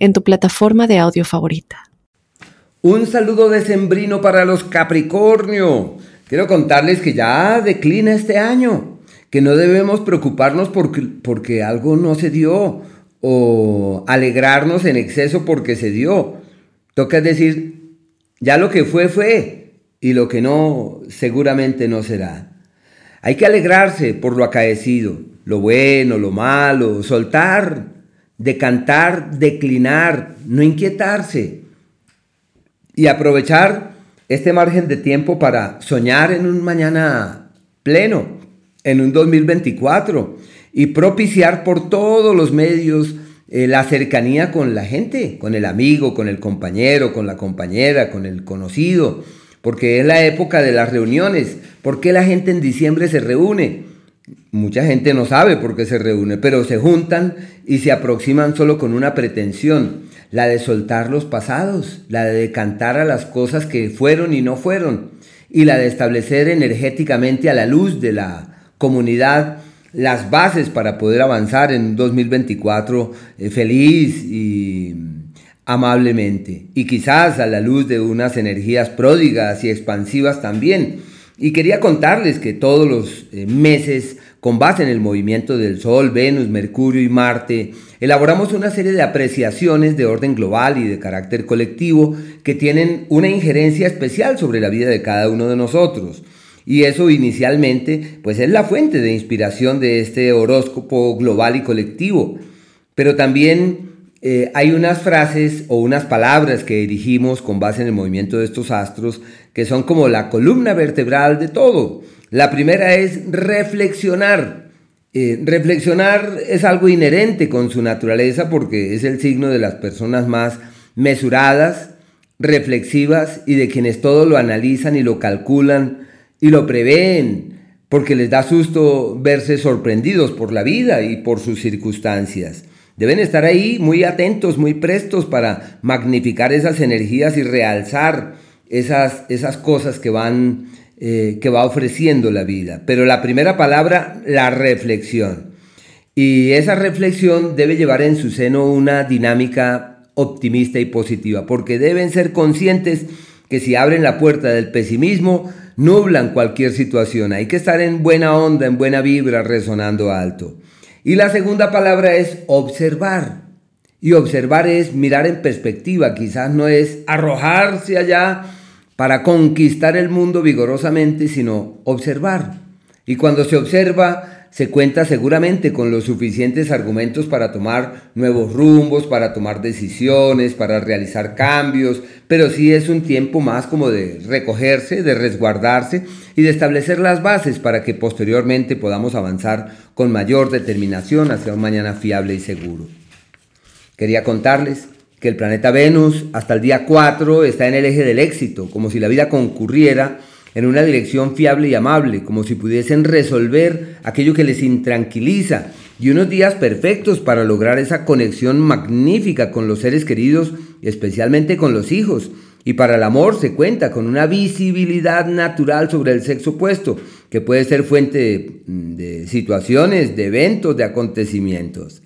en tu plataforma de audio favorita. Un saludo decembrino para los Capricornio. Quiero contarles que ya declina este año, que no debemos preocuparnos porque, porque algo no se dio o alegrarnos en exceso porque se dio. Toca decir, ya lo que fue fue y lo que no seguramente no será. Hay que alegrarse por lo acaecido, lo bueno, lo malo, soltar decantar, declinar, no inquietarse y aprovechar este margen de tiempo para soñar en un mañana pleno, en un 2024 y propiciar por todos los medios eh, la cercanía con la gente, con el amigo, con el compañero, con la compañera, con el conocido, porque es la época de las reuniones. ¿Por qué la gente en diciembre se reúne? Mucha gente no sabe por qué se reúne, pero se juntan y se aproximan solo con una pretensión, la de soltar los pasados, la de decantar a las cosas que fueron y no fueron, y la de establecer energéticamente a la luz de la comunidad las bases para poder avanzar en 2024 eh, feliz y amablemente, y quizás a la luz de unas energías pródigas y expansivas también y quería contarles que todos los eh, meses, con base en el movimiento del Sol, Venus, Mercurio y Marte, elaboramos una serie de apreciaciones de orden global y de carácter colectivo que tienen una injerencia especial sobre la vida de cada uno de nosotros. Y eso inicialmente pues es la fuente de inspiración de este horóscopo global y colectivo. Pero también eh, hay unas frases o unas palabras que dirigimos con base en el movimiento de estos astros que son como la columna vertebral de todo. La primera es reflexionar. Eh, reflexionar es algo inherente con su naturaleza porque es el signo de las personas más mesuradas, reflexivas y de quienes todo lo analizan y lo calculan y lo prevén porque les da susto verse sorprendidos por la vida y por sus circunstancias. Deben estar ahí muy atentos, muy prestos para magnificar esas energías y realzar esas, esas cosas que, van, eh, que va ofreciendo la vida. Pero la primera palabra, la reflexión. Y esa reflexión debe llevar en su seno una dinámica optimista y positiva, porque deben ser conscientes que si abren la puerta del pesimismo, nublan cualquier situación. Hay que estar en buena onda, en buena vibra, resonando alto. Y la segunda palabra es observar. Y observar es mirar en perspectiva, quizás no es arrojarse allá para conquistar el mundo vigorosamente, sino observar. Y cuando se observa, se cuenta seguramente con los suficientes argumentos para tomar nuevos rumbos, para tomar decisiones, para realizar cambios, pero sí es un tiempo más como de recogerse, de resguardarse y de establecer las bases para que posteriormente podamos avanzar con mayor determinación hacia un mañana fiable y seguro. Quería contarles que el planeta Venus hasta el día 4 está en el eje del éxito, como si la vida concurriera en una dirección fiable y amable, como si pudiesen resolver aquello que les intranquiliza, y unos días perfectos para lograr esa conexión magnífica con los seres queridos, especialmente con los hijos. Y para el amor se cuenta con una visibilidad natural sobre el sexo opuesto, que puede ser fuente de, situaciones, de eventos, de acontecimientos.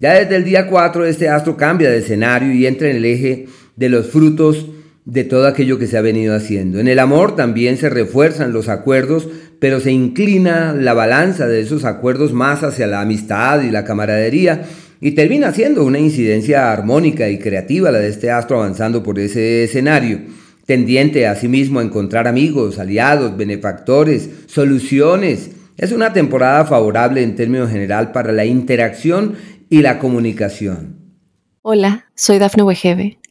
Ya desde el día 4 este astro cambia de escenario y entra en el eje de los frutos de todo aquello que se ha venido haciendo. En el amor también se refuerzan los acuerdos, pero se inclina la balanza de esos acuerdos más hacia la amistad y la camaradería y termina siendo una incidencia armónica y creativa la de este astro avanzando por ese escenario, tendiente asimismo a encontrar amigos, aliados, benefactores, soluciones. Es una temporada favorable en términos general para la interacción y la comunicación. Hola, soy Dafne Wegebe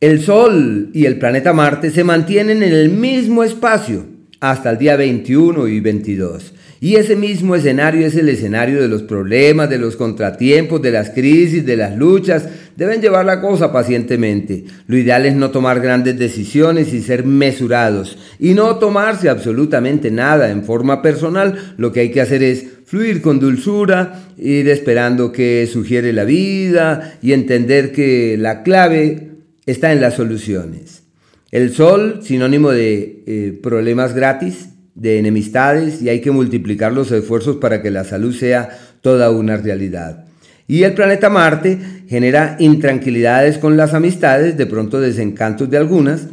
El Sol y el planeta Marte se mantienen en el mismo espacio hasta el día 21 y 22. Y ese mismo escenario es el escenario de los problemas, de los contratiempos, de las crisis, de las luchas. Deben llevar la cosa pacientemente. Lo ideal es no tomar grandes decisiones y ser mesurados. Y no tomarse absolutamente nada en forma personal. Lo que hay que hacer es fluir con dulzura, ir esperando que sugiere la vida y entender que la clave está en las soluciones. El sol, sinónimo de eh, problemas gratis, de enemistades, y hay que multiplicar los esfuerzos para que la salud sea toda una realidad. Y el planeta Marte genera intranquilidades con las amistades, de pronto desencantos de algunas,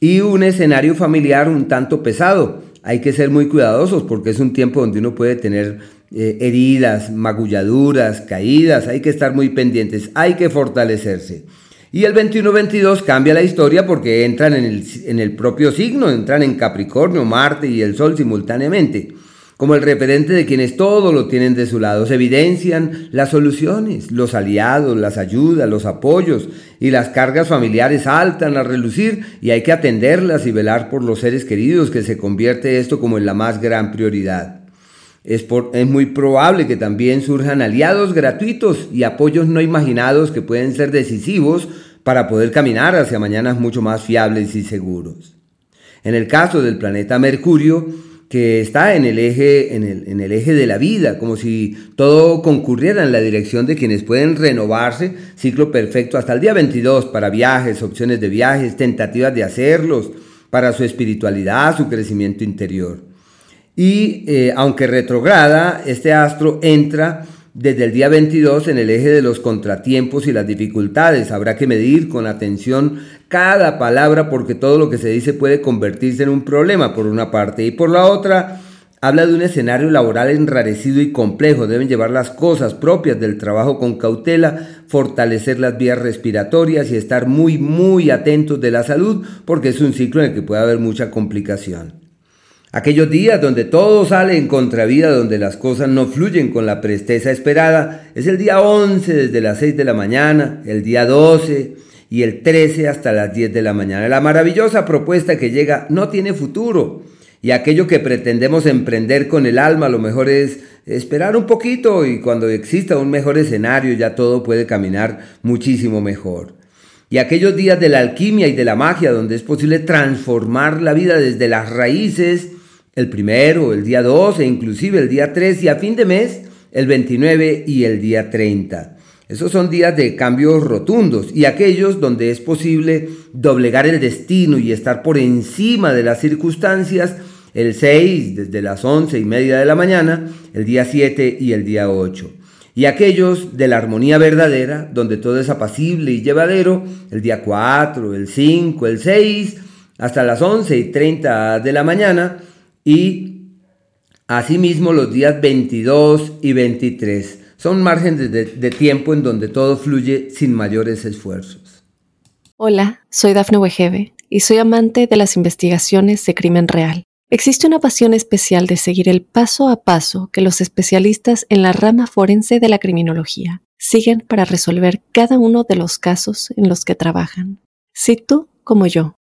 y un escenario familiar un tanto pesado. Hay que ser muy cuidadosos porque es un tiempo donde uno puede tener eh, heridas, magulladuras, caídas, hay que estar muy pendientes, hay que fortalecerse. Y el 21-22 cambia la historia porque entran en el, en el propio signo, entran en Capricornio, Marte y el Sol simultáneamente como el referente de quienes todo lo tienen de su lado. Se evidencian las soluciones, los aliados, las ayudas, los apoyos y las cargas familiares saltan a relucir y hay que atenderlas y velar por los seres queridos que se convierte esto como en la más gran prioridad. Es, es muy probable que también surjan aliados gratuitos y apoyos no imaginados que pueden ser decisivos para poder caminar hacia mañanas mucho más fiables y seguros. En el caso del planeta Mercurio, que está en el, eje, en, el, en el eje de la vida, como si todo concurriera en la dirección de quienes pueden renovarse, ciclo perfecto hasta el día 22 para viajes, opciones de viajes, tentativas de hacerlos, para su espiritualidad, su crecimiento interior. Y eh, aunque retrograda, este astro entra desde el día 22 en el eje de los contratiempos y las dificultades. Habrá que medir con atención cada palabra porque todo lo que se dice puede convertirse en un problema por una parte y por la otra habla de un escenario laboral enrarecido y complejo. Deben llevar las cosas propias del trabajo con cautela, fortalecer las vías respiratorias y estar muy muy atentos de la salud porque es un ciclo en el que puede haber mucha complicación. Aquellos días donde todo sale en contravida, donde las cosas no fluyen con la presteza esperada, es el día 11 desde las 6 de la mañana, el día 12 y el 13 hasta las 10 de la mañana. La maravillosa propuesta que llega no tiene futuro y aquello que pretendemos emprender con el alma lo mejor es esperar un poquito y cuando exista un mejor escenario ya todo puede caminar muchísimo mejor. Y aquellos días de la alquimia y de la magia donde es posible transformar la vida desde las raíces, el primero, el día 2 e inclusive el día 3 y a fin de mes el 29 y el día 30. Esos son días de cambios rotundos y aquellos donde es posible doblegar el destino y estar por encima de las circunstancias, el 6 desde las 11 y media de la mañana, el día 7 y el día 8. Y aquellos de la armonía verdadera, donde todo es apacible y llevadero, el día 4, el 5, el 6, hasta las 11 y 30 de la mañana, y asimismo los días 22 y 23. Son márgenes de, de, tiempo en donde todo fluye sin mayores esfuerzos. Hola, soy Dafne Wegebe y soy amante de las investigaciones de crimen real. Existe una pasión especial de seguir el paso a paso que los especialistas en la rama forense de la criminología siguen para resolver cada uno de los casos en los que trabajan. Si tú, como yo,